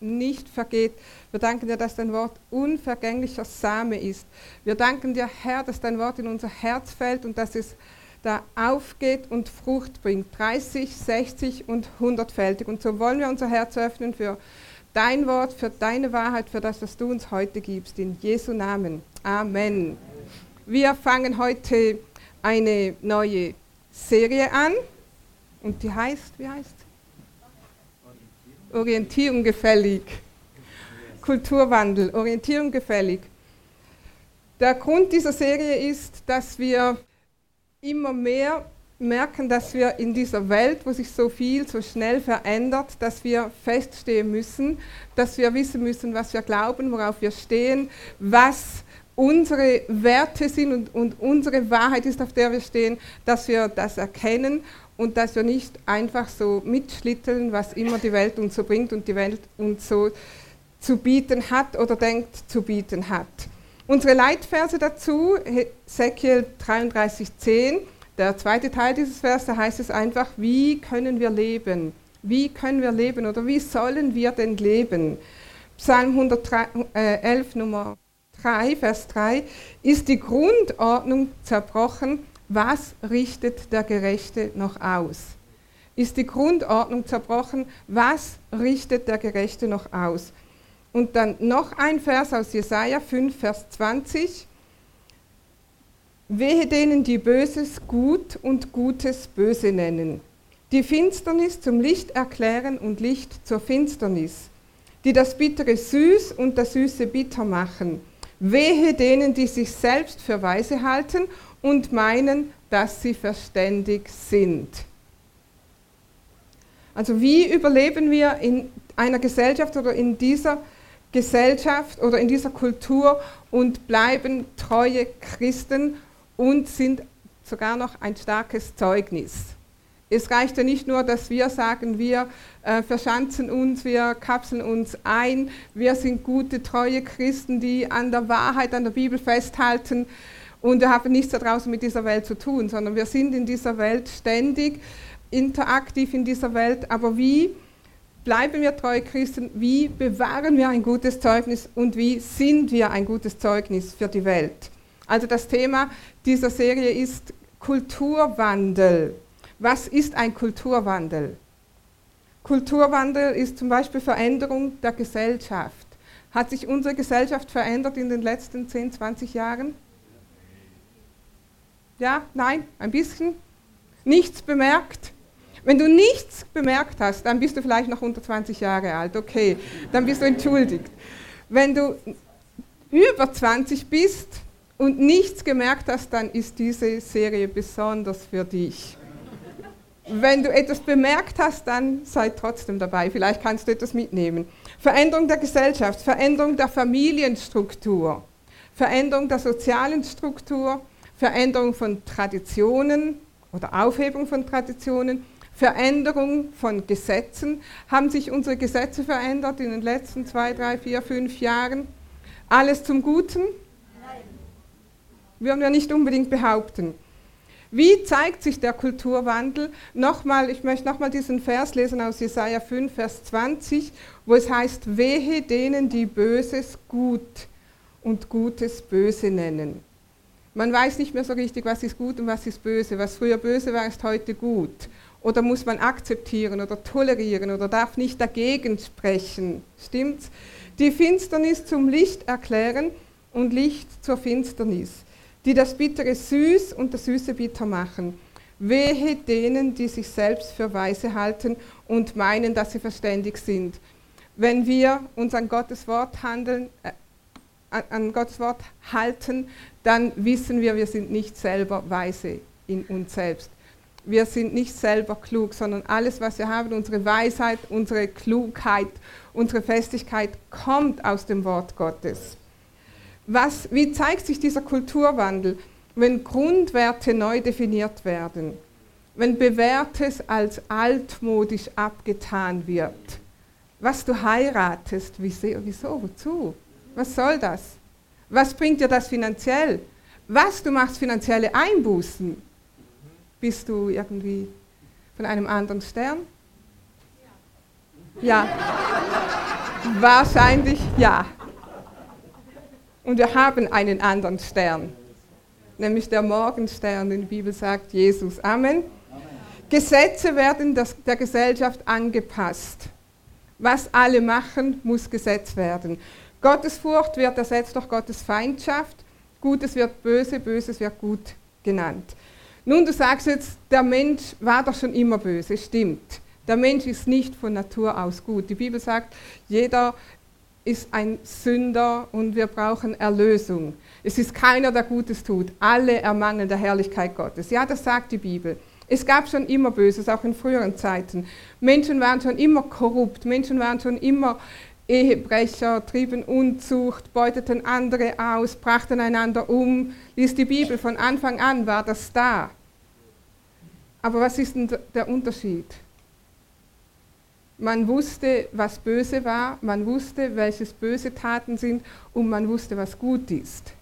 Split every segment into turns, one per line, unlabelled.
nicht vergeht. Wir danken dir, dass dein Wort unvergänglicher Same ist. Wir danken dir, Herr, dass dein Wort in unser Herz fällt und dass es da aufgeht und Frucht bringt. 30, 60 und 100-fältig. Und so wollen wir unser Herz öffnen für dein Wort, für deine Wahrheit, für das, was du uns heute gibst. In Jesu Namen. Amen. Wir fangen heute eine neue Serie an und die heißt, wie heißt? Orientierung gefällig. Kulturwandel, Orientierung gefällig. Der Grund dieser Serie ist, dass wir immer mehr merken, dass wir in dieser Welt, wo sich so viel so schnell verändert, dass wir feststehen müssen, dass wir wissen müssen, was wir glauben, worauf wir stehen, was unsere Werte sind und, und unsere Wahrheit ist, auf der wir stehen, dass wir das erkennen und dass wir nicht einfach so mitschlitteln, was immer die Welt uns so bringt und die Welt uns so zu bieten hat oder denkt zu bieten hat. Unsere Leitverse dazu, Ezekiel 33,10, der zweite Teil dieses Vers, da heißt es einfach, wie können wir leben? Wie können wir leben oder wie sollen wir denn leben? Psalm 111, äh, Nummer 3, Vers 3, ist die Grundordnung zerbrochen, was richtet der Gerechte noch aus? Ist die Grundordnung zerbrochen, was richtet der Gerechte noch aus? Und dann noch ein Vers aus Jesaja 5, Vers 20. Wehe denen, die Böses gut und Gutes böse nennen, die Finsternis zum Licht erklären und Licht zur Finsternis, die das Bittere süß und das Süße bitter machen. Wehe denen, die sich selbst für weise halten und meinen, dass sie verständig sind. Also wie überleben wir in einer Gesellschaft oder in dieser Gesellschaft oder in dieser Kultur und bleiben treue Christen und sind sogar noch ein starkes Zeugnis. Es reicht ja nicht nur, dass wir sagen, wir äh, verschanzen uns, wir kapseln uns ein, wir sind gute, treue Christen, die an der Wahrheit, an der Bibel festhalten und wir haben nichts da draußen mit dieser Welt zu tun, sondern wir sind in dieser Welt ständig interaktiv in dieser Welt. Aber wie bleiben wir treue Christen? Wie bewahren wir ein gutes Zeugnis und wie sind wir ein gutes Zeugnis für die Welt? Also das Thema dieser Serie ist Kulturwandel. Was ist ein Kulturwandel? Kulturwandel ist zum Beispiel Veränderung der Gesellschaft. Hat sich unsere Gesellschaft verändert in den letzten 10, 20 Jahren? Ja, nein, ein bisschen. Nichts bemerkt. Wenn du nichts bemerkt hast, dann bist du vielleicht noch unter 20 Jahre alt. Okay, dann bist du entschuldigt. Wenn du über 20 bist, und nichts gemerkt hast, dann ist diese Serie besonders für dich. Wenn du etwas bemerkt hast, dann sei trotzdem dabei. Vielleicht kannst du etwas mitnehmen. Veränderung der Gesellschaft, Veränderung der Familienstruktur, Veränderung der sozialen Struktur, Veränderung von Traditionen oder Aufhebung von Traditionen, Veränderung von Gesetzen. Haben sich unsere Gesetze verändert in den letzten zwei, drei, vier, fünf Jahren? Alles zum Guten? würden wir nicht unbedingt behaupten. Wie zeigt sich der Kulturwandel? Nochmal, ich möchte nochmal diesen Vers lesen aus Jesaja 5, Vers 20, wo es heißt: Wehe denen, die Böses gut und Gutes böse nennen. Man weiß nicht mehr so richtig, was ist gut und was ist böse. Was früher böse war, ist heute gut. Oder muss man akzeptieren oder tolerieren oder darf nicht dagegen sprechen. Stimmt's? Die Finsternis zum Licht erklären und Licht zur Finsternis die das Bittere süß und das Süße bitter machen. Wehe denen, die sich selbst für weise halten und meinen, dass sie verständig sind. Wenn wir uns an Gottes Wort handeln, äh, an Gottes Wort halten, dann wissen wir, wir sind nicht selber weise in uns selbst. Wir sind nicht selber klug, sondern alles, was wir haben, unsere Weisheit, unsere Klugheit, unsere Festigkeit kommt aus dem Wort Gottes. Was, wie zeigt sich dieser Kulturwandel, wenn Grundwerte neu definiert werden, wenn Bewährtes als altmodisch abgetan wird? Was du heiratest, wieso, wieso, wozu? Was soll das? Was bringt dir das finanziell? Was du machst finanzielle Einbußen? Bist du irgendwie von einem anderen Stern? Ja. Wahrscheinlich ja. Und wir haben einen anderen Stern, nämlich der Morgenstern, den die Bibel sagt, Jesus. Amen. Amen. Gesetze werden der Gesellschaft angepasst. Was alle machen, muss Gesetz werden. Gottesfurcht wird ersetzt durch Gottes Feindschaft. Gutes wird böse, Böses wird gut genannt. Nun, du sagst jetzt, der Mensch war doch schon immer böse. Stimmt. Der Mensch ist nicht von Natur aus gut. Die Bibel sagt, jeder ist ein Sünder und wir brauchen Erlösung. Es ist keiner, der Gutes tut. Alle ermangeln der Herrlichkeit Gottes. Ja, das sagt die Bibel. Es gab schon immer Böses, auch in früheren Zeiten. Menschen waren schon immer korrupt, Menschen waren schon immer Ehebrecher, trieben Unzucht, beuteten andere aus, brachten einander um. Lies die Bibel, von Anfang an war das da. Aber was ist denn der Unterschied? Man wusste, was böse war, man wusste, welches böse Taten sind und man wusste, was gut ist.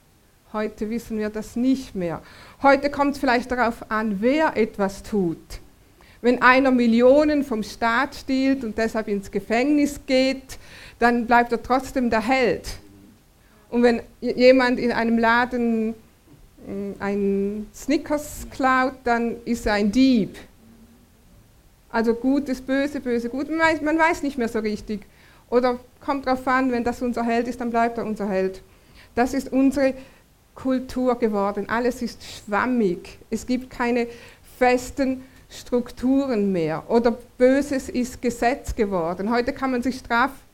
Heute wissen wir das nicht mehr. Heute kommt es vielleicht darauf an, wer etwas tut. Wenn einer Millionen vom Staat stiehlt und deshalb ins Gefängnis geht, dann bleibt er trotzdem der Held. Und wenn jemand in einem Laden mm, ein Snickers klaut, dann ist er ein Dieb. Also gut ist böse, böse gut. Man weiß, man weiß nicht mehr so richtig. Oder kommt darauf an, wenn das unser Held ist, dann bleibt er unser Held. Das ist unsere Kultur geworden. Alles ist schwammig. Es gibt keine festen Strukturen mehr. Oder Böses ist Gesetz geworden. Heute kann man sich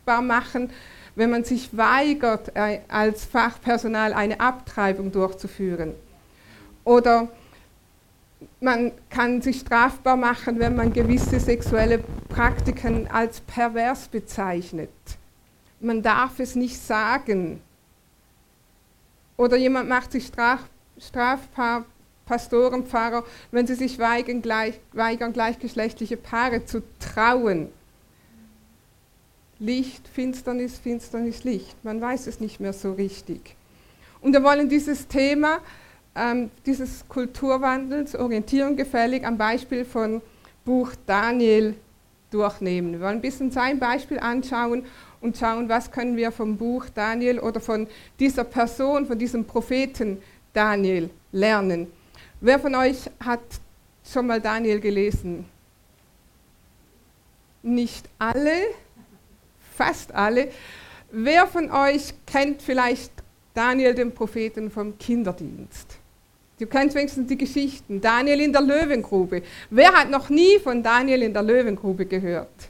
strafbar machen, wenn man sich weigert, äh, als Fachpersonal eine Abtreibung durchzuführen. Oder man kann sich strafbar machen, wenn man gewisse sexuelle Praktiken als pervers bezeichnet. Man darf es nicht sagen. Oder jemand macht sich straf, strafbar, Pastoren, Pfarrer, wenn sie sich weigern, gleich, weigern, gleichgeschlechtliche Paare zu trauen. Licht, Finsternis, Finsternis, Licht. Man weiß es nicht mehr so richtig. Und wir wollen dieses Thema ähm, dieses Kulturwandels, Orientierung gefällig, am Beispiel von Buch Daniel durchnehmen. Wir wollen ein bisschen sein Beispiel anschauen und schauen, was können wir vom Buch Daniel oder von dieser Person, von diesem Propheten Daniel lernen. Wer von euch hat schon mal Daniel gelesen? Nicht alle, fast alle. Wer von euch kennt vielleicht Daniel, den Propheten vom Kinderdienst? Du kennst wenigstens die Geschichten. Daniel in der Löwengrube. Wer hat noch nie von Daniel in der Löwengrube gehört?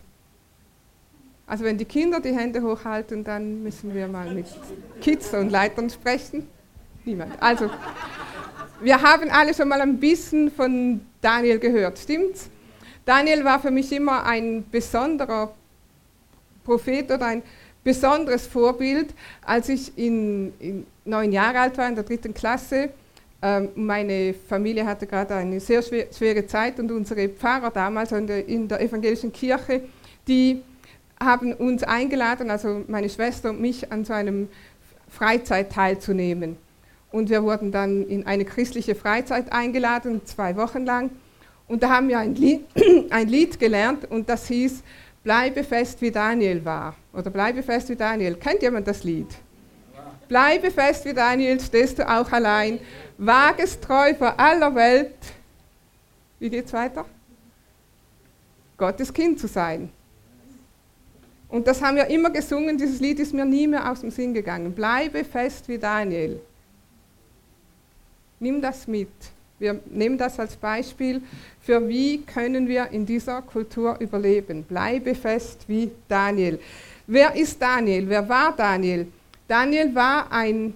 Also wenn die Kinder die Hände hochhalten, dann müssen wir mal mit Kids und Leitern sprechen. Niemand. Also, wir haben alle schon mal ein bisschen von Daniel gehört, stimmt's? Daniel war für mich immer ein besonderer Prophet oder ein besonderes Vorbild. Als ich in, in neun Jahre alt war, in der dritten Klasse, ähm, meine Familie hatte gerade eine sehr schwere Zeit und unsere Pfarrer damals in der, in der evangelischen Kirche, die haben uns eingeladen, also meine Schwester und mich, an so einem Freizeit teilzunehmen. Und wir wurden dann in eine christliche Freizeit eingeladen, zwei Wochen lang. Und da haben wir ein Lied, ein Lied gelernt und das hieß, Bleibe fest wie Daniel war. Oder Bleibe fest wie Daniel. Kennt jemand das Lied? Bleibe fest wie Daniel, stehst du auch allein. Wage es treu vor aller Welt. Wie geht's weiter? Gottes Kind zu sein. Und das haben wir immer gesungen, dieses Lied ist mir nie mehr aus dem Sinn gegangen. Bleibe fest wie Daniel. Nimm das mit. Wir nehmen das als Beispiel für wie können wir in dieser Kultur überleben. Bleibe fest wie Daniel. Wer ist Daniel? Wer war Daniel? Daniel war ein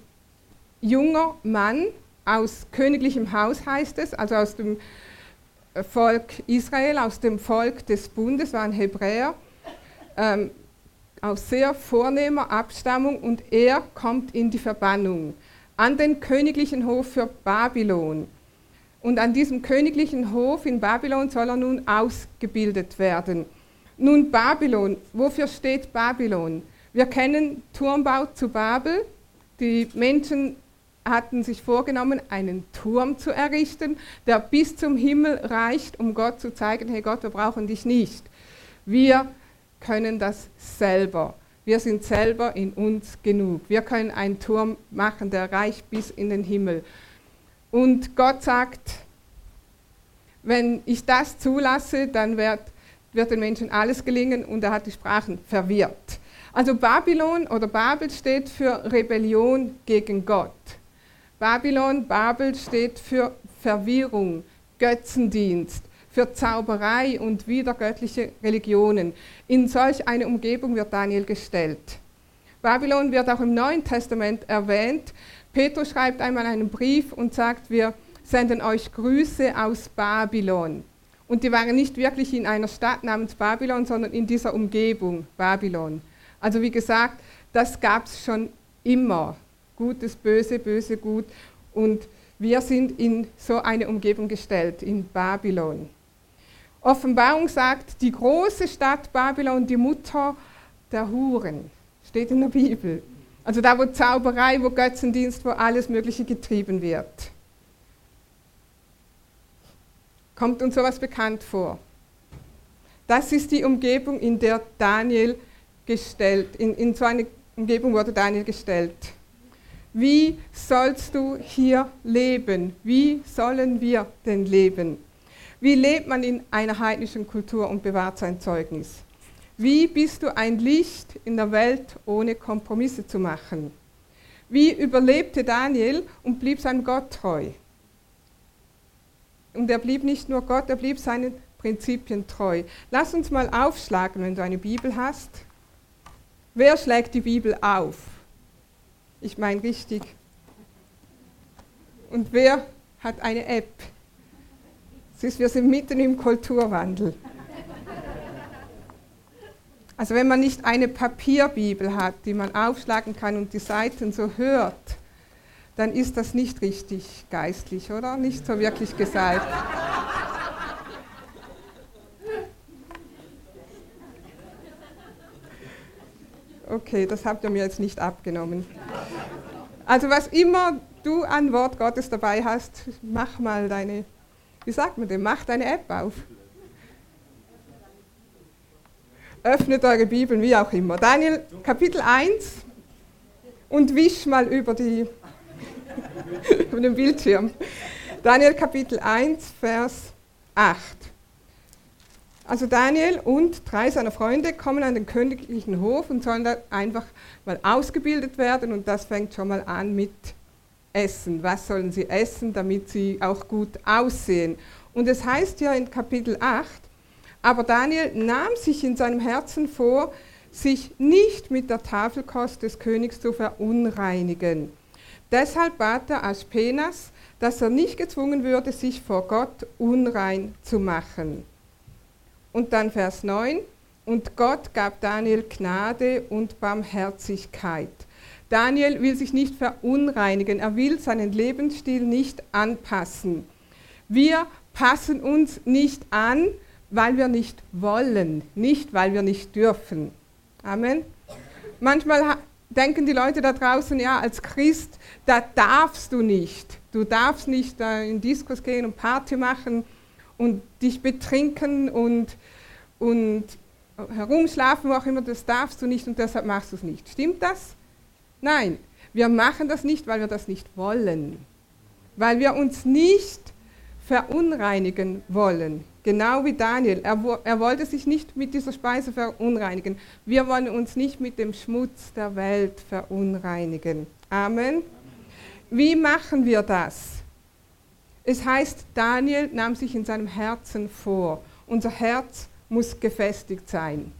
junger Mann aus königlichem Haus, heißt es, also aus dem Volk Israel, aus dem Volk des Bundes, war ein Hebräer, ähm, aus sehr vornehmer Abstammung und er kommt in die Verbannung an den königlichen Hof für Babylon. Und an diesem königlichen Hof in Babylon soll er nun ausgebildet werden. Nun Babylon, wofür steht Babylon? Wir kennen Turmbau zu Babel. Die Menschen hatten sich vorgenommen, einen Turm zu errichten, der bis zum Himmel reicht, um Gott zu zeigen, hey Gott, wir brauchen dich nicht. Wir können das selber. Wir sind selber in uns genug. Wir können einen Turm machen, der reicht bis in den Himmel. Und Gott sagt, wenn ich das zulasse, dann wird, wird den Menschen alles gelingen und er hat die Sprachen verwirrt. Also Babylon oder Babel steht für Rebellion gegen Gott. Babylon, Babel steht für Verwirrung, Götzendienst, für Zauberei und wiedergöttliche Religionen. In solch eine Umgebung wird Daniel gestellt. Babylon wird auch im Neuen Testament erwähnt. Petrus schreibt einmal einen Brief und sagt, wir senden euch Grüße aus Babylon. Und die waren nicht wirklich in einer Stadt namens Babylon, sondern in dieser Umgebung Babylon. Also wie gesagt, das gab es schon immer. Gutes, Böse, Böse, Gut. Und wir sind in so eine Umgebung gestellt, in Babylon. Offenbarung sagt, die große Stadt Babylon, die Mutter der Huren, steht in der Bibel. Also da, wo Zauberei, wo Götzendienst, wo alles Mögliche getrieben wird. Kommt uns sowas bekannt vor? Das ist die Umgebung, in der Daniel gestellt, in, in so eine Umgebung wurde Daniel gestellt. Wie sollst du hier leben? Wie sollen wir denn leben? Wie lebt man in einer heidnischen Kultur und bewahrt sein Zeugnis? Wie bist du ein Licht in der Welt, ohne Kompromisse zu machen? Wie überlebte Daniel und blieb seinem Gott treu? Und er blieb nicht nur Gott, er blieb seinen Prinzipien treu. Lass uns mal aufschlagen, wenn du eine Bibel hast. Wer schlägt die Bibel auf? Ich meine richtig. Und wer hat eine App? Siehst, wir sind mitten im Kulturwandel. Also wenn man nicht eine Papierbibel hat, die man aufschlagen kann und die Seiten so hört, dann ist das nicht richtig geistlich, oder? Nicht so wirklich gesagt. Okay, das habt ihr mir jetzt nicht abgenommen. Also was immer du an Wort Gottes dabei hast, mach mal deine wie sagt man denn, macht eine App auf. Öffnet eure Bibeln, wie auch immer. Daniel Kapitel 1 und wisch mal über, die, über den Bildschirm. Daniel Kapitel 1, Vers 8. Also Daniel und drei seiner Freunde kommen an den königlichen Hof und sollen da einfach mal ausgebildet werden und das fängt schon mal an mit essen? Was sollen sie essen, damit sie auch gut aussehen? Und es heißt ja in Kapitel 8, aber Daniel nahm sich in seinem Herzen vor, sich nicht mit der Tafelkost des Königs zu verunreinigen. Deshalb bat er Aspenas, dass er nicht gezwungen würde, sich vor Gott unrein zu machen. Und dann Vers 9, und Gott gab Daniel Gnade und Barmherzigkeit. Daniel will sich nicht verunreinigen, er will seinen Lebensstil nicht anpassen. Wir passen uns nicht an, weil wir nicht wollen, nicht weil wir nicht dürfen. Amen. Manchmal denken die Leute da draußen, ja, als Christ, da darfst du nicht. Du darfst nicht in Diskos gehen und Party machen und dich betrinken und, und herumschlafen, wo auch immer, das darfst du nicht und deshalb machst du es nicht. Stimmt das? Nein, wir machen das nicht, weil wir das nicht wollen. Weil wir uns nicht verunreinigen wollen. Genau wie Daniel. Er, er, wollte sich nicht mit dieser Speise verunreinigen. Wir wollen uns nicht mit dem Schmutz der Welt verunreinigen. Amen. Wie machen wir das? Es heißt, Daniel nahm sich in seinem Herzen vor. Unser Herz muss gefestigt sein.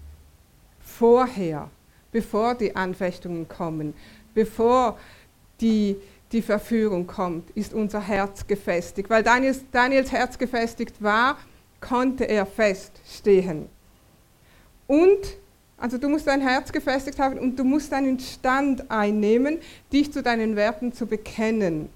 Vorher bevor die Anfechtungen kommen, bevor die, die Verführung kommt, ist unser Herz gefestigt. Weil Daniels, Daniels Herz gefestigt war, konnte er feststehen. Und, also du musst dein Herz gefestigt haben und du musst einen Stand einnehmen, dich zu deinen Werten zu bekennen.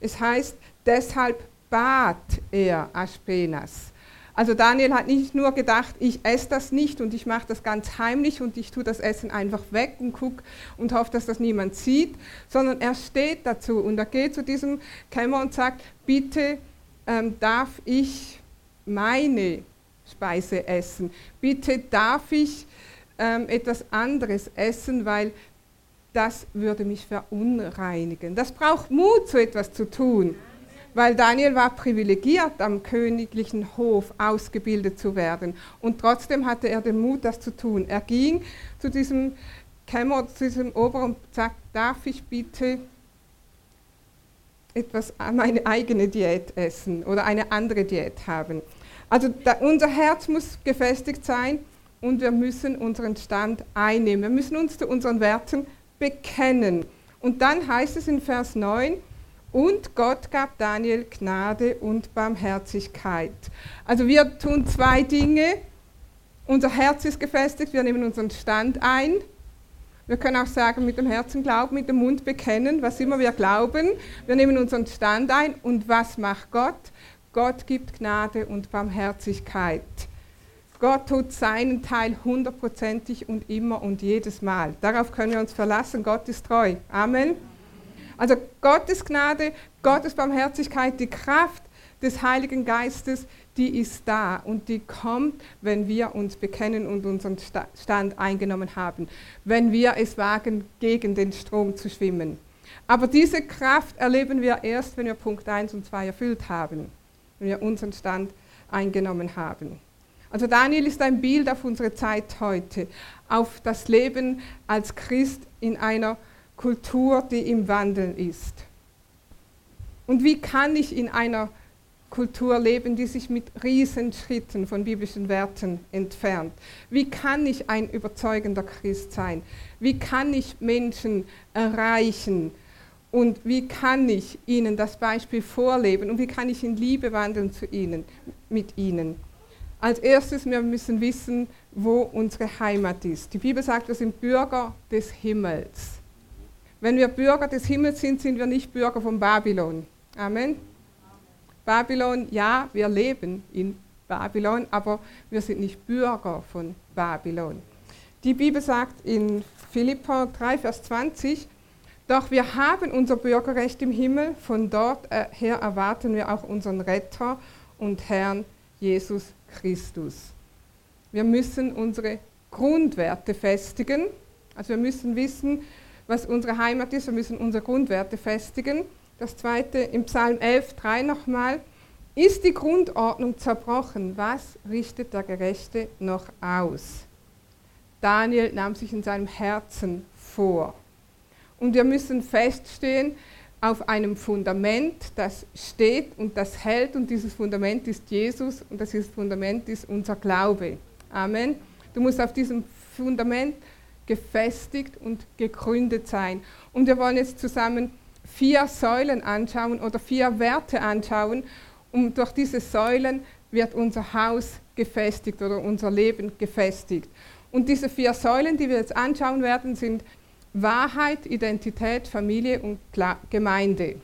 Es heißt, deshalb bat er Aspenas. Also Daniel hat nicht nur gedacht, ich esse das nicht und ich mache das ganz heimlich und ich tue das Essen einfach weg und gucke und hoffe, dass das niemand sieht, sondern er steht dazu und er geht zu diesem Kämmer und sagt, bitte ähm, darf ich meine Speise essen, bitte darf ich ähm, etwas anderes essen, weil das würde mich verunreinigen. Das braucht Mut, so etwas zu tun, weil Daniel war privilegiert, am königlichen Hof ausgebildet zu werden. Und trotzdem hatte er den Mut, das zu tun. Er ging zu diesem Kämmer, zu diesem Ober und sagte, darf ich bitte etwas, meine eigene Diät essen oder eine andere Diät haben. Also da, unser Herz muss gefestigt sein und wir müssen unseren Stand einnehmen. Wir müssen uns zu unseren Werten bekennen. Und dann heißt es in Vers 9, und Gott gab Daniel Gnade und Barmherzigkeit. Also wir tun zwei Dinge. Unser Herz ist gefestigt, wir nehmen unseren Stand ein. Wir können auch sagen, mit dem Herzen glauben, mit dem Mund bekennen, was immer wir glauben. Wir nehmen unseren Stand ein. Und was macht Gott? Gott gibt Gnade und Barmherzigkeit. Gott tut seinen Teil hundertprozentig und immer und jedes Mal. Darauf können wir uns verlassen. Gott ist treu. Amen. Also Gottes Gnade, Gottes Barmherzigkeit, die Kraft des Heiligen Geistes, die ist da und die kommt, wenn wir uns bekennen und unseren Stand eingenommen haben, wenn wir es wagen, gegen den Strom zu schwimmen. Aber diese Kraft erleben wir erst, wenn wir Punkt 1 und 2 erfüllt haben, wir unseren Stand eingenommen haben. Also Daniel ist ein Bild auf unsere Zeit heute, auf das Leben als Christ in einer Kultur, die im Wandeln ist. Und wie kann ich in einer Kultur leben, die sich mit Riesenschritten von biblischen Werten entfernt? Wie kann ich ein überzeugender Christ sein? Wie kann ich Menschen erreichen? Und wie kann ich ihnen das Beispiel vorleben? Und wie kann ich in Liebe wandeln zu ihnen, mit ihnen? Als erstes, wir müssen wissen, wo unsere Heimat ist. Die Bibel sagt, wir sind Bürger des Himmels. Wenn wir Bürger des Himmels sind, sind wir nicht Bürger von Babylon. Amen. Babylon, ja, wir leben in Babylon, aber wir sind nicht Bürger von Babylon. Die Bibel sagt in Philippa 3, Vers 20, doch wir haben unser Bürgerrecht im Himmel, von dort her erwarten wir auch unseren Retter und Herrn Jesus Christus. Wir müssen unsere Grundwerte festigen. Also wir müssen wissen, was unsere Heimat ist. Wir müssen unsere Grundwerte festigen. Das zweite im Psalm 11, 3 nochmal. Ist die Grundordnung zerbrochen? Was richtet der Gerechte noch aus? Daniel nahm sich in seinem Herzen vor. Und wir müssen feststehen, auf einem Fundament, das steht und das hält und dieses Fundament ist Jesus und dieses Fundament ist unser Glaube. Amen. Du musst auf diesem Fundament gefestigt und gegründet sein. Und wir wollen jetzt zusammen vier Säulen anschauen oder vier Werte anschauen. Und durch diese Säulen wird unser Haus gefestigt oder unser Leben gefestigt. Und diese vier Säulen, die wir jetzt anschauen werden, sind Wahrheit, Identität, Familie und Gemeinde.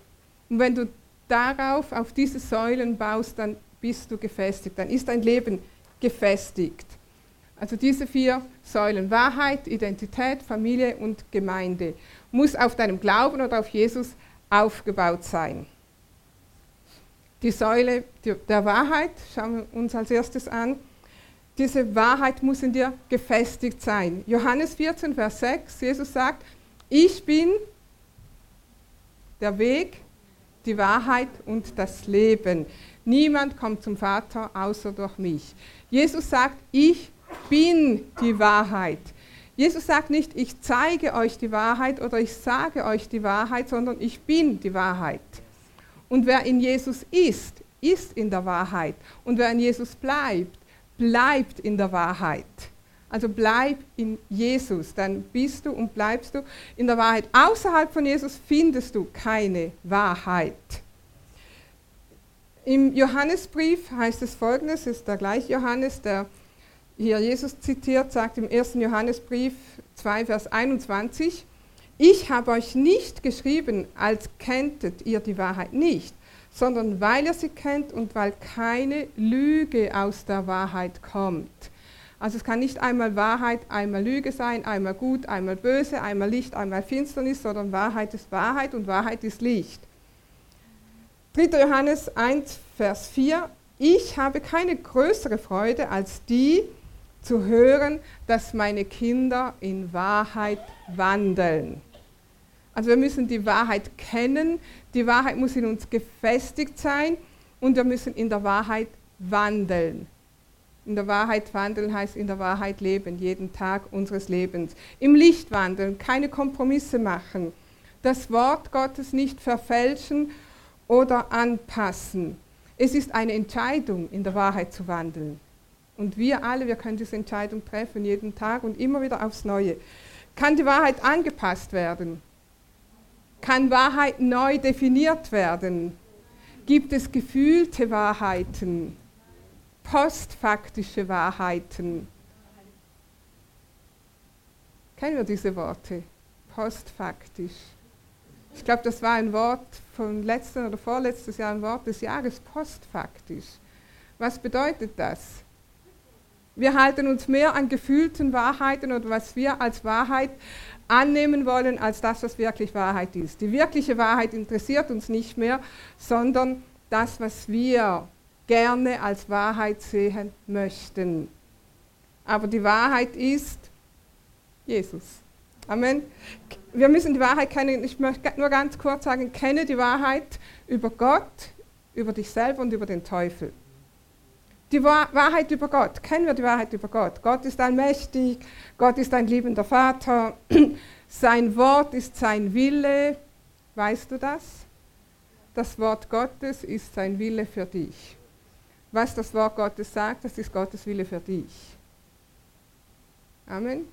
Und wenn du darauf, auf diese Säulen baust, dann bist du gefestigt, dann ist dein Leben gefestigt. Also diese vier Säulen, Wahrheit, Identität, Familie und Gemeinde, muss auf deinem Glauben oder auf Jesus aufgebaut sein. Die Säule der Wahrheit schauen wir uns als erstes an. Diese Wahrheit muss in dir gefestigt sein. Johannes 14, Vers 6, Jesus sagt, ich bin der Weg, die Wahrheit und das Leben. Niemand kommt zum Vater außer durch mich. Jesus sagt, ich bin die Wahrheit. Jesus sagt nicht, ich zeige euch die Wahrheit oder ich sage euch die Wahrheit, sondern ich bin die Wahrheit. Und wer in Jesus ist, ist in der Wahrheit. Und wer in Jesus bleibt, bleibt in der Wahrheit. Also bleib in Jesus, dann bist du und bleibst du in der Wahrheit. Außerhalb von Jesus findest du keine Wahrheit. Im Johannesbrief heißt es folgendes, ist der gleiche Johannes, der hier Jesus zitiert, sagt im 1. Johannesbrief 2, Vers 21, ich habe euch nicht geschrieben, als kenntet ihr die Wahrheit nicht, sondern weil er sie kennt und weil keine Lüge aus der Wahrheit kommt. Also es kann nicht einmal Wahrheit, einmal Lüge sein, einmal gut, einmal böse, einmal Licht, einmal Finsternis, sondern Wahrheit ist Wahrheit und Wahrheit ist Licht. 3. Johannes 1, Vers 4. Ich habe keine größere Freude als die, zu hören, dass meine Kinder in Wahrheit wandeln. Also wir müssen die Wahrheit kennen, die Wahrheit muss in uns gefestigt sein und wir müssen in der Wahrheit wandeln. In der Wahrheit wandeln heißt in der Wahrheit leben, jeden Tag unseres Lebens. Im Licht wandeln, keine Kompromisse machen. Das Wort Gottes nicht verfälschen oder anpassen. Es ist eine Entscheidung, in der Wahrheit zu wandeln. Und wir alle, wir können diese Entscheidung treffen, jeden Tag und immer wieder aufs Neue. Kann die Wahrheit angepasst werden? Kann Wahrheit neu definiert werden? Gibt es gefühlte Wahrheiten? postfaktische Wahrheiten. Kennen wir diese Worte? Postfaktisch. Ich glaube, das war ein Wort von letzten oder vorletztes Jahr, ein Wort des Jahres, postfaktisch. Was bedeutet das? Wir halten uns mehr an gefühlten Wahrheiten oder was wir als Wahrheit annehmen wollen, als das, was wirklich Wahrheit ist. Die wirkliche Wahrheit interessiert uns nicht mehr, sondern das, was wir gerne als Wahrheit sehen möchten. Aber die Wahrheit ist Jesus. Amen. Wir müssen die Wahrheit kennen. Ich möchte nur ganz kurz sagen, kenne die Wahrheit über Gott, über dich selber und über den Teufel. Die Wahrheit über Gott. Kennen wir die Wahrheit über Gott? Gott ist allmächtig, Gott ist ein liebender Vater, sein Wort ist sein Wille. Weißt du das? Das Wort Gottes ist sein Wille für dich was das Wort Gottes sagt, das ist Gottes Wille für dich. Amen. Amen.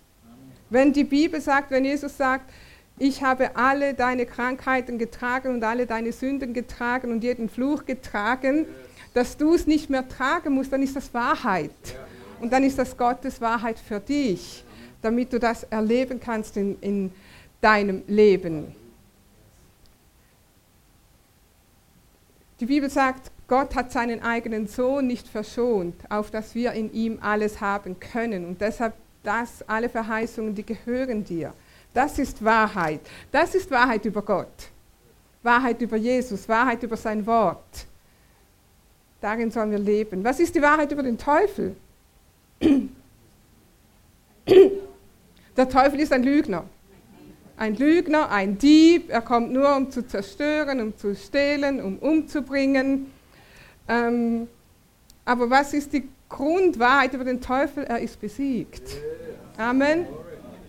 Wenn die Bibel sagt, wenn Jesus sagt, ich habe alle deine Krankheiten getragen und alle deine Sünden getragen und jeden Fluch getragen, dass du es nicht mehr tragen musst, dann ist das Wahrheit. Und dann ist das Gottes Wahrheit für dich, damit du das erleben kannst in, in deinem Leben. Die Bibel sagt, Gott hat seinen eigenen Sohn nicht verschont, auf dass wir in ihm alles haben können. Und deshalb, das, alle Verheißungen, die gehören dir. Das ist Wahrheit. Das ist Wahrheit über Gott. Wahrheit über Jesus, Wahrheit über sein Wort. Darin sollen wir leben. Was ist die Wahrheit über den Teufel? Der Teufel ist ein Lügner. Ein Lügner, ein Dieb. Er kommt nur, um zu zerstören, um zu stehlen, um umzubringen. Ähm, aber was ist die Grundwahrheit über den Teufel? Er ist besiegt. Amen.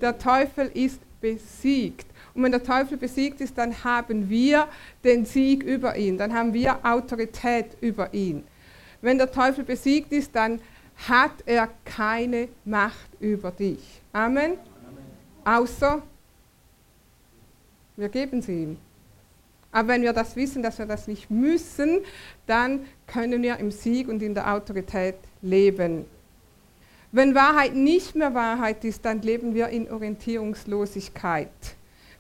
Der Teufel ist besiegt. Und wenn der Teufel besiegt ist, dann haben wir den Sieg über ihn, dann haben wir Autorität über ihn. Wenn der Teufel besiegt ist, dann hat er keine Macht über dich. Amen. Außer wir geben sie ihm. Aber wenn wir das wissen, dass wir das nicht müssen, dann können wir im Sieg und in der Autorität leben. Wenn Wahrheit nicht mehr Wahrheit ist, dann leben wir in Orientierungslosigkeit.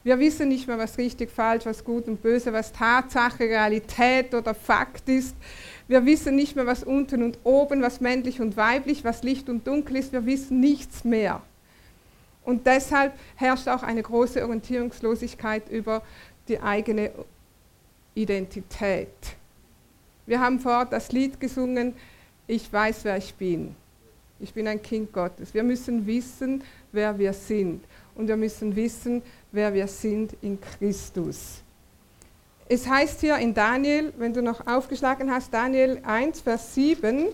Wir wissen nicht mehr, was richtig, falsch, was gut und böse, was Tatsache, Realität oder Fakt ist. Wir wissen nicht mehr, was unten und oben, was männlich und weiblich, was Licht und Dunkel ist. Wir wissen nichts mehr. Und deshalb herrscht auch eine große Orientierungslosigkeit über die eigene Identität. Wir haben vor das Lied gesungen, ich weiß, wer ich bin. Ich bin ein Kind Gottes. Wir müssen wissen, wer wir sind. Und wir müssen wissen, wer wir sind in Christus. Es heißt hier in Daniel, wenn du noch aufgeschlagen hast, Daniel 1, Vers 7,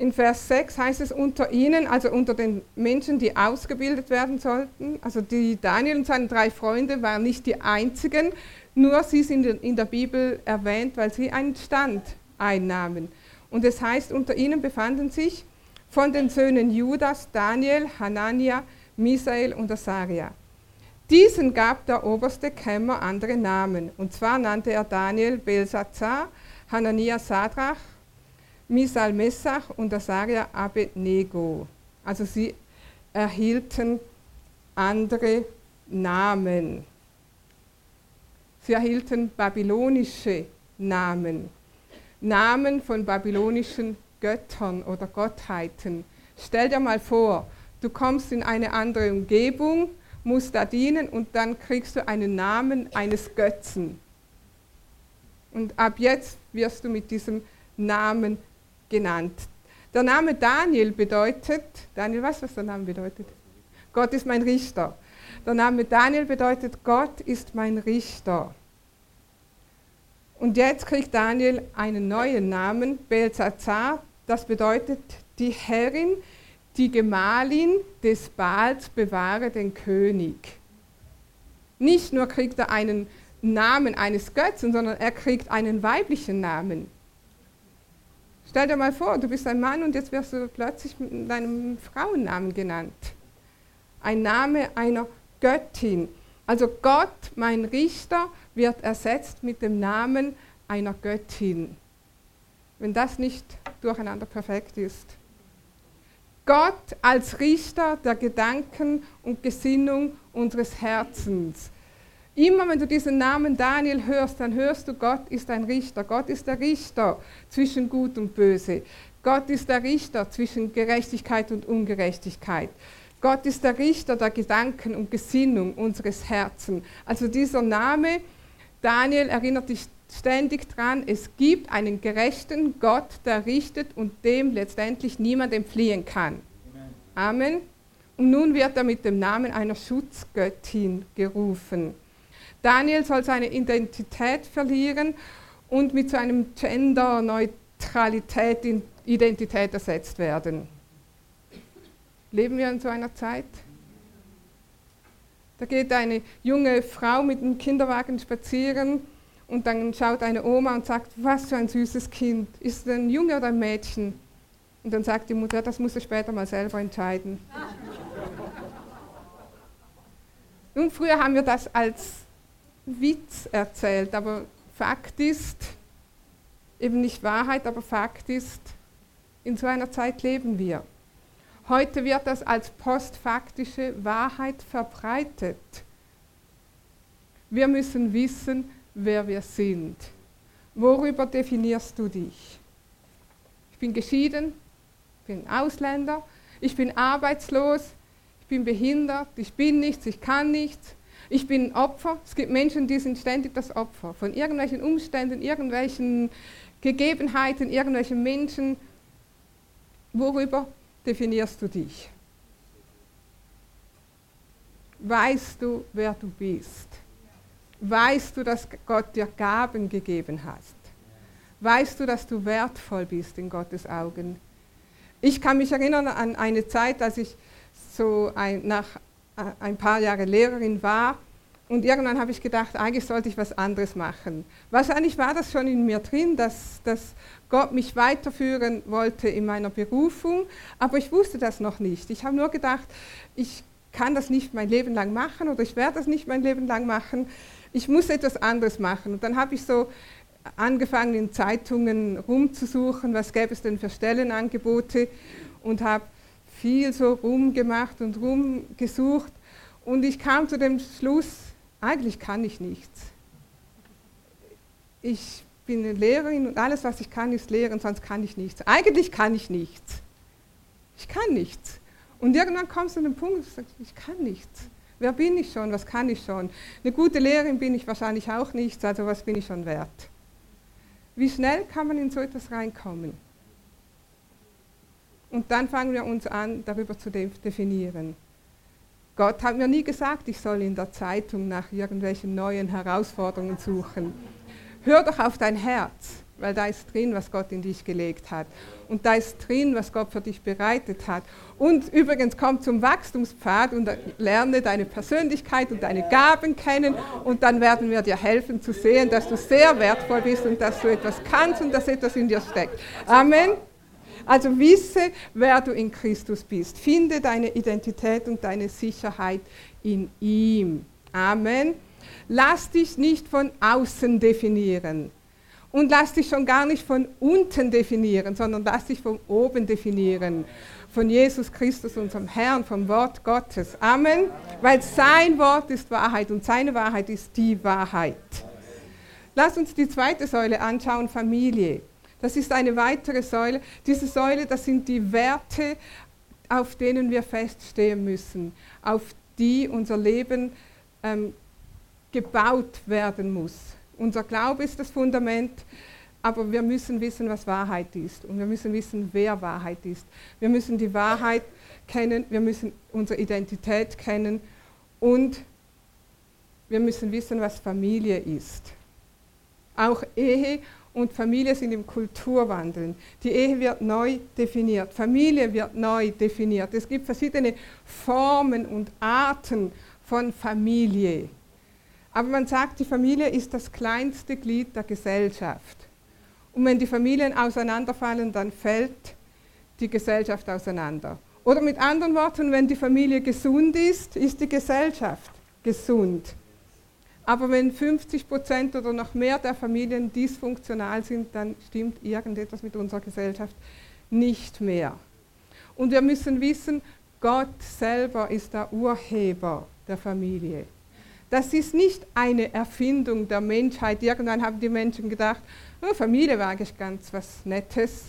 In Vers 6 heißt es unter ihnen, also unter den Menschen, die ausgebildet werden sollten. Also die Daniel und seine drei Freunde waren nicht die einzigen, nur sie sind in der Bibel erwähnt, weil sie einen Stand einnahmen. Und es heißt, unter ihnen befanden sich von den Söhnen Judas Daniel, Hanania, Misael und Asaria. Diesen gab der oberste Kämmer andere Namen. Und zwar nannte er Daniel Belsazar, Hanania Sadrach, Misal Messach und Asaria Abednego. Also sie erhielten andere Namen. Sie erhielten babylonische Namen. Namen von babylonischen Göttern oder Gottheiten. Stell dir mal vor, du kommst in eine andere Umgebung, musst da dienen und dann kriegst du einen Namen eines Götzen. Und ab jetzt wirst du mit diesem Namen genannt. Der Name Daniel bedeutet, Daniel, weißt du, was der Name bedeutet? Gott ist mein Richter. Der Name Daniel bedeutet, Gott ist mein Richter. Und jetzt kriegt Daniel einen neuen Namen, Belzazar. Das bedeutet, die Herrin, die Gemahlin des Baals bewahre den König. Nicht nur kriegt er einen Namen eines Götzen, sondern er kriegt einen weiblichen Namen. Stell dir mal vor, du bist ein Mann und jetzt wirst du plötzlich mit deinem Frauennamen genannt. Ein Name einer Göttin. Also Gott, mein Richter, wird ersetzt mit dem Namen einer Göttin. Wenn das nicht durcheinander perfekt ist. Gott als Richter der Gedanken und Gesinnung unseres Herzens. Immer wenn du diesen Namen Daniel hörst, dann hörst du, Gott ist ein Richter. Gott ist der Richter zwischen Gut und Böse. Gott ist der Richter zwischen Gerechtigkeit und Ungerechtigkeit. Gott ist der Richter der Gedanken und Gesinnung unseres Herzens. Also dieser Name, Daniel, erinnert dich ständig dran, es gibt einen gerechten Gott, der richtet und dem letztendlich niemand entfliehen kann. Amen. Und nun wird er mit dem Namen einer Schutzgöttin gerufen. Daniel soll seine Identität verlieren und mit so einem Gender-Neutralität Identität ersetzt werden. Leben wir in so einer Zeit? Da geht eine junge Frau mit einem Kinderwagen spazieren und dann schaut eine Oma und sagt, was für ein süßes Kind. Ist es ein Junge oder ein Mädchen? Und dann sagt die Mutter, das muss er später mal selber entscheiden. Nun, früher haben wir das als Witz erzählt, aber Fakt ist, eben nicht Wahrheit, aber Fakt ist, in so einer Zeit leben wir. Heute wird das als postfaktische Wahrheit verbreitet. Wir müssen wissen, wer wir sind. Worüber definierst du dich? Ich bin geschieden, ich bin Ausländer, ich bin arbeitslos, ich bin behindert, ich bin nichts, ich kann nichts, ich bin Opfer. Es gibt Menschen, die sind ständig das Opfer von irgendwelchen Umständen, irgendwelchen Gegebenheiten, irgendwelchen Menschen. Worüber definierst du dich? Weißt du, wer du bist? Weißt du, dass Gott dir Gaben gegeben hat? Weißt du, dass du wertvoll bist in Gottes Augen? Ich kann mich erinnern an eine Zeit, als ich so ein, nach äh, ein paar Jahre Lehrerin war und irgendwann habe ich gedacht, eigentlich sollte ich was anderes machen. Wahrscheinlich war das schon in mir drin, dass, dass Gott mich weiterführen wollte in meiner Berufung, aber ich wusste das noch nicht. Ich habe nur gedacht, ich kann das nicht mein Leben lang machen oder ich werde das nicht mein Leben lang machen ich muss etwas anderes machen. Und dann habe ich so angefangen, in Zeitungen rumzusuchen, was gäbe es denn für Stellenangebote und habe viel so rumgemacht und rumgesucht. Und ich kam zu dem Schluss, eigentlich kann ich nichts. Ich bin eine Lehrerin und alles, was ich kann, ist lehren, sonst kann ich nichts. Eigentlich kann ich nichts. Ich kann nichts. Und irgendwann kommst du an den Punkt, wo du sagst, ich kann nichts. Wer bin ich schon? Was kann ich schon? Eine gute Lehrerin bin ich wahrscheinlich auch nicht, also was bin ich schon wert? Wie schnell kann man in so etwas reinkommen? Und dann fangen wir uns an, darüber zu definieren. Gott hat mir nie gesagt, ich soll in der Zeitung nach irgendwelchen neuen Herausforderungen suchen. Hör doch auf dein Herz weil da ist drin, was Gott in dich gelegt hat. Und da ist drin, was Gott für dich bereitet hat. Und übrigens komm zum Wachstumspfad und lerne deine Persönlichkeit und deine Gaben kennen und dann werden wir dir helfen zu sehen, dass du sehr wertvoll bist und dass du etwas kannst und dass etwas in dir steckt. Amen. Also wisse, wer du in Christus bist. Finde deine Identität und deine Sicherheit in ihm. Amen. Lass dich nicht von außen definieren. Und lass dich schon gar nicht von unten definieren, sondern lass dich von oben definieren. Von Jesus Christus, unserem Herrn, vom Wort Gottes. Amen. Weil sein Wort ist Wahrheit und seine Wahrheit ist die Wahrheit. Lass uns die zweite Säule anschauen, Familie. Das ist eine weitere Säule. Diese Säule, das sind die Werte, auf denen wir feststehen müssen, auf die unser Leben ähm, gebaut werden muss Unser Glaube ist das Fundament, aber wir müssen wissen, was Wahrheit ist. Und wir müssen wissen, wer Wahrheit ist. Wir müssen die Wahrheit kennen, wir müssen unsere Identität kennen und wir müssen wissen, was Familie ist. Auch Ehe und Familie sind im Kulturwandeln. Die Ehe wird neu definiert, Familie wird neu definiert. Es gibt verschiedene Formen und Arten von Familie. Aber man sagt, die Familie ist das kleinste Glied der Gesellschaft. Und wenn die Familien auseinanderfallen, dann fällt die Gesellschaft auseinander. Oder mit anderen Worten, wenn die Familie gesund ist, ist die Gesellschaft gesund. Aber wenn 50 Prozent oder noch mehr der Familien dysfunktional sind, dann stimmt irgendetwas mit unserer Gesellschaft nicht mehr. Und wir müssen wissen, Gott selber ist der Urheber der Familie. Das ist nicht eine Erfindung der Menschheit. Irgendwann haben die Menschen gedacht, oh, Familie war eigentlich ganz was Nettes.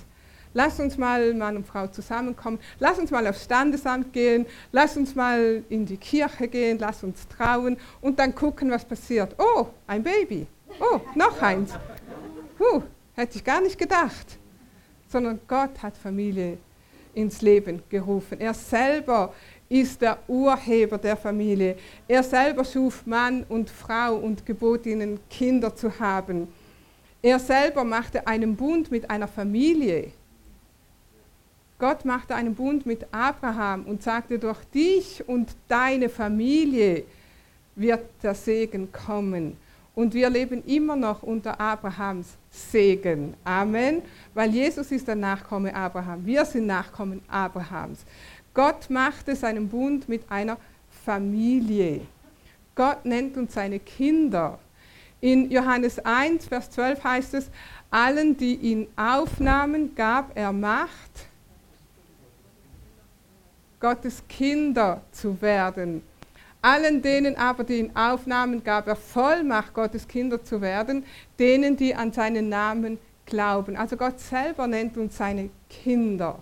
Lass uns mal Mann und Frau zusammenkommen. Lass uns mal aufs Standesamt gehen. Lass uns mal in die Kirche gehen. Lass uns trauen und dann gucken, was passiert. Oh, ein Baby. Oh, noch eins. Puh, hätte ich gar nicht gedacht. Sondern Gott hat Familie ins Leben gerufen. Er selber ist der Urheber der Familie. Er selber schuf Mann und Frau und gebot ihnen, Kinder zu haben. Er selber machte einen Bund mit einer Familie. Gott machte einen Bund mit Abraham und sagte, durch dich und deine Familie wird der Segen kommen. Und wir leben immer noch unter Abrahams Segen. Amen. Weil Jesus ist der Nachkomme Abraham. Wir sind Nachkommen Abrahams. Gott machte seinen Bund mit einer Familie. Gott nennt uns seine Kinder. In Johannes 1, Vers 12 heißt es, allen, die ihn aufnahmen, gab er Macht, Gottes Kinder zu werden. Allen denen aber, die ihn aufnahmen, gab er Vollmacht, Gottes Kinder zu werden, denen, die an seinen Namen glauben. Also Gott selber nennt uns seine Kinder.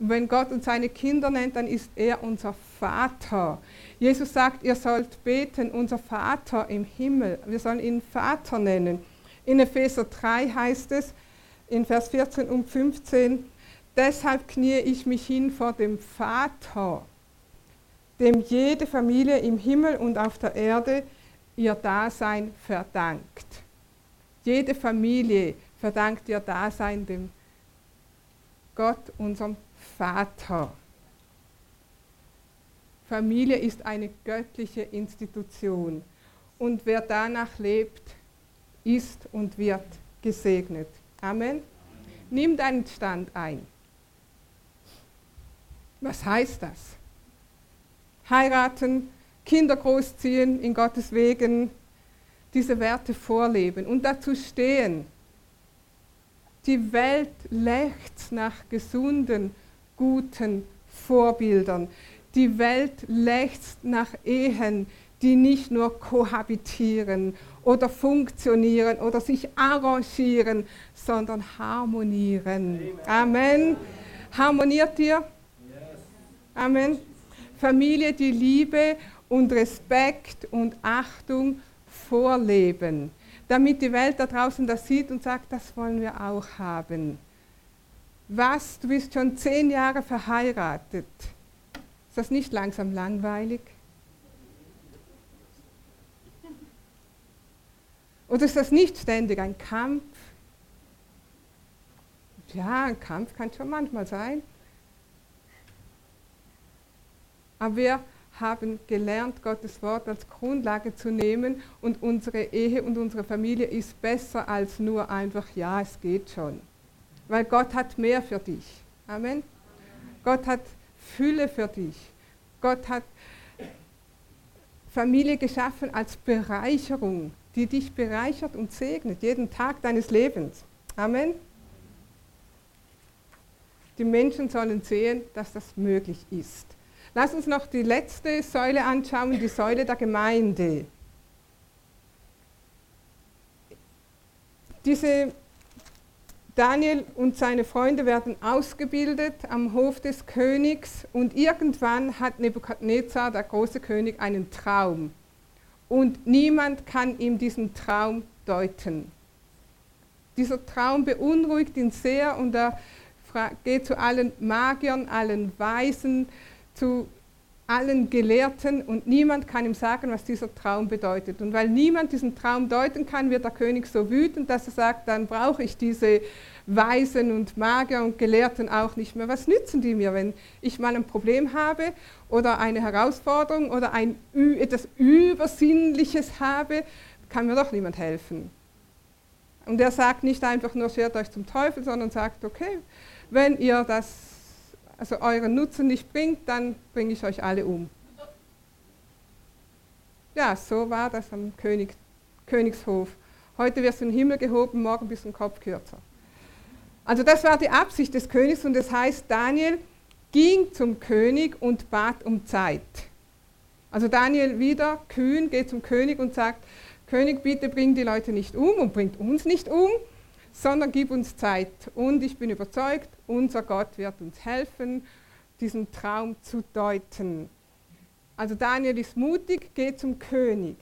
Wenn Gott uns seine Kinder nennt, dann ist er unser Vater. Jesus sagt, ihr sollt beten, unser Vater im Himmel. Wir sollen ihn Vater nennen. In Epheser 3 heißt es, in Vers 14 und 15, Deshalb knie ich mich hin vor dem Vater, dem jede Familie im Himmel und auf der Erde ihr Dasein verdankt. Jede Familie verdankt ihr Dasein dem Gott, unserem Vater. Familie ist eine göttliche Institution und wer danach lebt, ist und wird gesegnet. Amen. Nimm deinen Stand ein. Was heißt das? Heiraten, Kinder großziehen in Gottes Wegen, diese Werte vorleben und dazu stehen. Die Welt lechzt nach gesunden, guten Vorbildern. Die Welt lechzt nach Ehen, die nicht nur kohabitieren oder funktionieren oder sich arrangieren, sondern harmonieren. Amen. Harmoniert ihr? Amen. Familie, die Liebe und Respekt und Achtung vorleben, damit die Welt da draußen das sieht und sagt, das wollen wir auch haben. Was, du bist schon zehn Jahre verheiratet. Ist das nicht langsam langweilig? Oder ist das nicht ständig ein Kampf? Ja, ein Kampf kann schon manchmal sein. Aber wir haben gelernt, Gottes Wort als Grundlage zu nehmen und unsere Ehe und unsere Familie ist besser als nur einfach, ja, es geht schon. Weil Gott hat mehr für dich. Amen. Gott hat Fülle für dich. Gott hat Familie geschaffen als Bereicherung, die dich bereichert und segnet, jeden Tag deines Lebens. Amen. Die Menschen sollen sehen, dass das möglich ist. Lass uns noch die letzte Säule anschauen, die Säule der Gemeinde. Diese Daniel und seine Freunde werden ausgebildet am Hof des Königs und irgendwann hat Nebukadnezar, der große König, einen Traum. Und niemand kann ihm diesen Traum deuten. Dieser Traum beunruhigt ihn sehr und er geht zu allen Magiern, allen Weisen, zu allen Gelehrten und niemand kann ihm sagen, was dieser Traum bedeutet. Und weil niemand diesen Traum deuten kann, wird der König so wütend, dass er sagt, dann brauche ich diese Weisen und Magier und Gelehrten auch nicht mehr. Was nützen die mir, wenn ich mal ein Problem habe oder eine Herausforderung oder ein, etwas Übersinnliches habe, kann mir doch niemand helfen. Und er sagt nicht einfach nur, schert euch zum Teufel, sondern sagt, okay, wenn ihr das also euren Nutzen nicht bringt, dann bringe ich euch alle um. Ja, so war das am König, Königshof. Heute wirst du in den Himmel gehoben, morgen bist du ein Kopf kürzer. Also das war die Absicht des Königs und das heißt, Daniel ging zum König und bat um Zeit. Also Daniel wieder kühn geht zum König und sagt, König, bitte bring die Leute nicht um und bringt uns nicht um, sondern gib uns Zeit. Und ich bin überzeugt, unser Gott wird uns helfen, diesen Traum zu deuten. Also Daniel ist mutig, geht zum König.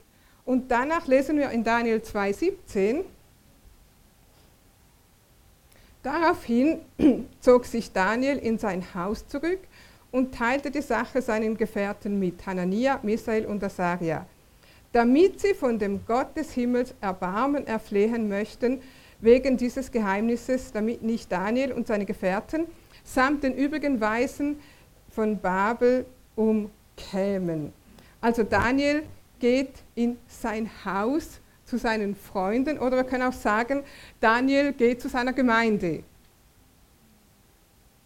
Und danach lesen wir in Daniel 2,17, Daraufhin zog sich Daniel in sein Haus zurück und teilte die Sache seinen Gefährten mit, Hanania, Misael und Asaria, damit sie von dem Gott des Himmels Erbarmen erflehen möchten, wegen dieses Geheimnisses, damit nicht Daniel und seine Gefährten samt den übrigen Weisen von Babel umkämen. Also Daniel geht in sein Haus zu seinen Freunden oder wir können auch sagen, Daniel geht zu seiner Gemeinde.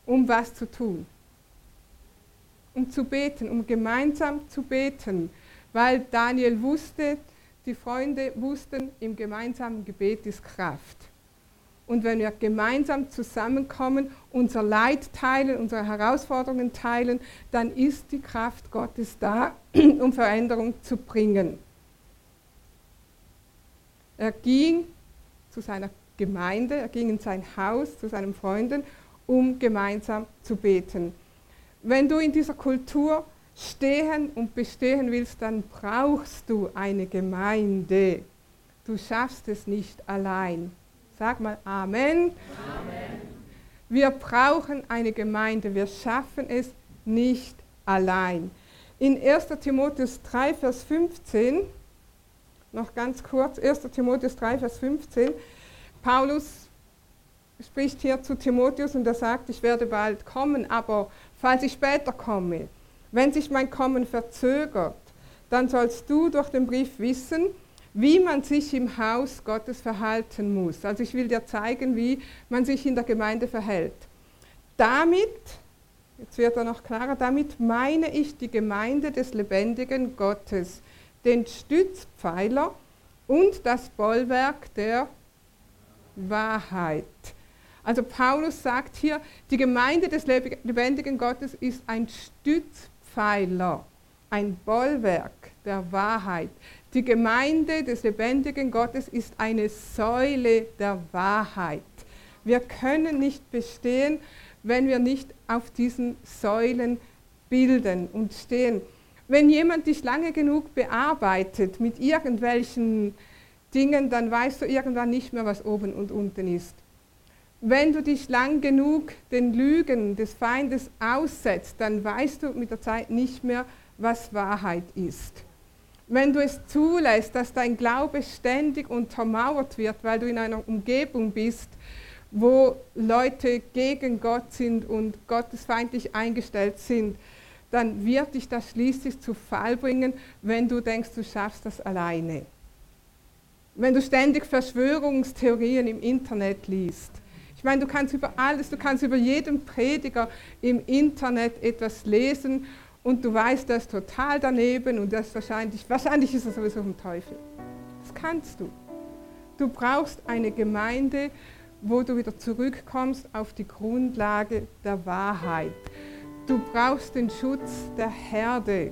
Um was zu tun? Um zu beten, um gemeinsam zu beten, weil Daniel wusste, die Freunde wussten, im gemeinsamen Gebet ist Kraft. Und wenn wir gemeinsam zusammenkommen, unser Leid teilen, unsere Herausforderungen teilen, dann ist die Kraft Gottes da, um Veränderung zu bringen. Er ging zu seiner Gemeinde, er ging in sein Haus zu seinen Freunden, um gemeinsam zu beten. Wenn du in dieser Kultur stehen und bestehen willst, dann brauchst du eine Gemeinde. Du schaffst es nicht allein. Sag mal Amen. Amen. Wir brauchen eine Gemeinde. Wir schaffen es nicht allein. In 1. Timotheus 3, Vers 15, noch ganz kurz, 1. Timotheus 3, Vers 15, Paulus spricht hier zu Timotheus und er sagt, ich werde bald kommen, aber falls ich später komme, wenn sich mein Kommen verzögert, dann sollst du durch den Brief wissen, wie man sich im Haus Gottes verhalten muss. Also ich will dir zeigen, wie man sich in der Gemeinde verhält. Damit, jetzt wird er noch klarer, damit meine ich die Gemeinde des lebendigen Gottes, den Stützpfeiler und das Bollwerk der Wahrheit. Also Paulus sagt hier, die Gemeinde des lebendigen Gottes ist ein Stützpfeiler, ein Bollwerk der Wahrheit. Die Gemeinde des lebendigen Gottes ist eine Säule der Wahrheit. Wir können nicht bestehen, wenn wir nicht auf diesen Säulen bilden und stehen. Wenn jemand dich lange genug bearbeitet mit irgendwelchen Dingen, dann weißt du irgendwann nicht mehr, was oben und unten ist. Wenn du dich lang genug den Lügen des Feindes aussetzt, dann weißt du mit der Zeit nicht mehr, was Wahrheit ist wenn du es zulässt, dass dein Glaube ständig untermauert wird, weil du in einer Umgebung bist, wo Leute gegen Gott sind und gottesfeindlich eingestellt sind, dann wird dich das schließlich zu Fall bringen, wenn du denkst, du schaffst das alleine. Wenn du ständig Verschwörungstheorien im Internet liest. Ich meine, du kannst über alles, du kannst über jeden Prediger im Internet etwas lesen und du weißt, das total daneben und das wahrscheinlich, wahrscheinlich ist es sowieso vom Teufel. Das kannst du. Du brauchst eine Gemeinde, wo du wieder zurückkommst auf die Grundlage der Wahrheit. Du brauchst den Schutz der Herde.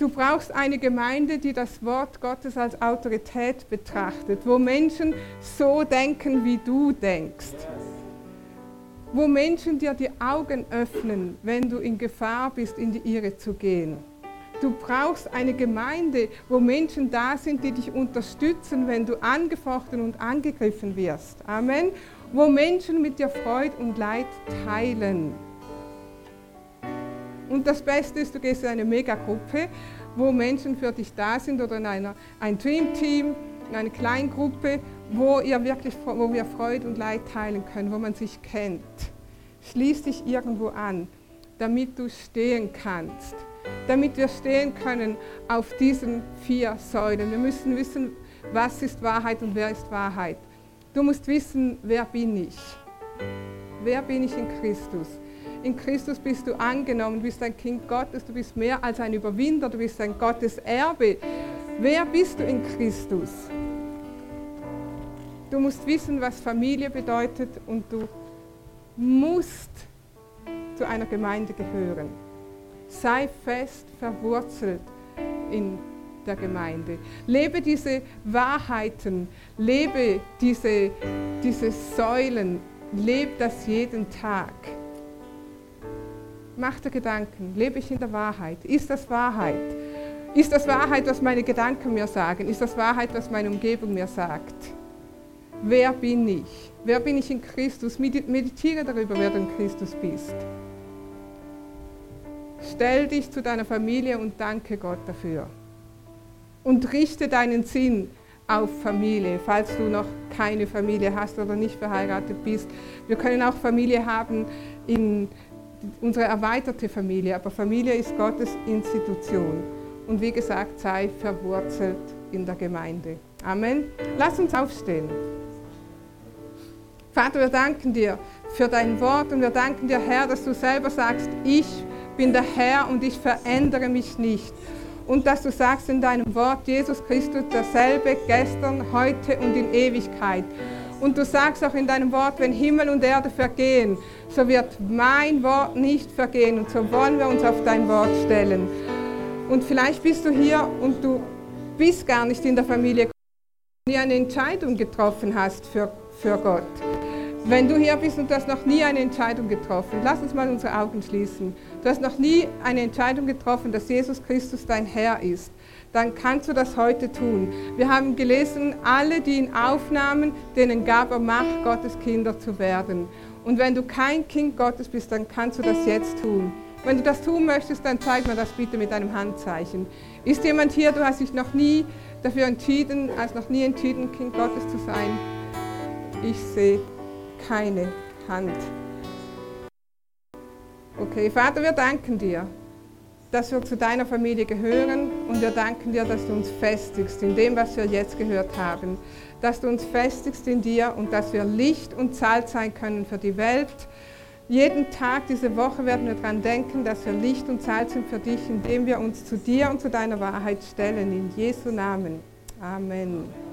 Du brauchst eine Gemeinde, die das Wort Gottes als Autorität betrachtet, wo Menschen so denken, wie du denkst wo Menschen dir die Augen öffnen, wenn du in Gefahr bist, in die Irre zu gehen. Du brauchst eine Gemeinde, wo Menschen da sind, die dich unterstützen, wenn du angefochten und angegriffen wirst. Amen. Wo Menschen mit dir Freude und Leid teilen. Und das Beste ist, du gehst in eine Megagruppe, wo Menschen für dich da sind oder in einer, ein Dreamteam, in eine Kleingruppe, wo ihr wirklich, wo wir Freude und Leid teilen können, wo man sich kennt. Schließ dich irgendwo an, damit du stehen kannst damit wir stehen können auf diesen vier Säulen. Wir müssen wissen, was ist Wahrheit und wer ist Wahrheit. Du musst wissen, wer bin ich? Wer bin ich in Christus? In Christus bist du angenommen, du bist ein Kind Gottes, du bist mehr als ein Überwinder, du bist ein Gottes Erbe. Wer bist du in Christus? Du musst wissen, was Familie bedeutet und du musst zu einer Gemeinde gehören. Sei fest verwurzelt in der Gemeinde. Lebe diese Wahrheiten, lebe diese, diese Säulen, lebe das jeden Tag. Mach dir Gedanken, lebe ich in der Wahrheit? Ist das Wahrheit? Ist das Wahrheit, was meine Gedanken mir sagen? Ist das Wahrheit, was meine Umgebung mir sagt? Wer bin ich? Wer bin ich in Christus? Meditiere darüber, wer du in Christus bist. Stell dich zu deiner Familie und danke Gott dafür. Und richte deinen Sinn auf Familie, falls du noch keine Familie hast oder nicht verheiratet bist. Wir können auch Familie haben in unsere erweiterte Familie, aber Familie ist Gottes Institution. Und wie gesagt, sei verwurzelt in der Gemeinde. Amen. Lass uns aufstehen. Vater, wir danken dir für dein Wort und wir danken dir, Herr, dass du selber sagst, ich bin der Herr und ich verändere mich nicht. Und dass du sagst in deinem Wort, Jesus Christus derselbe gestern, heute und in Ewigkeit. Und du sagst auch in deinem Wort, wenn Himmel und Erde vergehen, so wird mein Wort nicht vergehen. Und so wollen wir uns auf dein Wort stellen. Und vielleicht bist du hier und du bist gar nicht in der Familie, nie eine Entscheidung getroffen hast für, für Gott. Wenn du hier bist und du hast noch nie eine Entscheidung getroffen, lass uns mal unsere Augen schließen. Du hast noch nie eine Entscheidung getroffen, dass Jesus Christus dein Herr ist. Dann kannst du das heute tun. Wir haben gelesen, alle, die ihn aufnahmen, denen gab er Macht, Gottes Kinder zu werden. Und wenn du kein Kind Gottes bist, dann kannst du das jetzt tun. Wenn du das tun möchtest, dann zeig mir das bitte mit einem Handzeichen. Ist jemand hier, du hast dich noch nie dafür entschieden, als noch nie entschieden, Kind Gottes zu sein? Ich sehe keine Hand. Okay, Vater, wir danken dir, dass wir zu deiner Familie gehören und wir danken dir, dass du uns festigst in dem, was wir jetzt gehört haben, dass du uns festigst in dir und dass wir Licht und Salz sein können für die Welt. Jeden Tag diese Woche werden wir daran denken, dass wir Licht und Salz sind für dich, indem wir uns zu dir und zu deiner Wahrheit stellen. In Jesu Namen. Amen.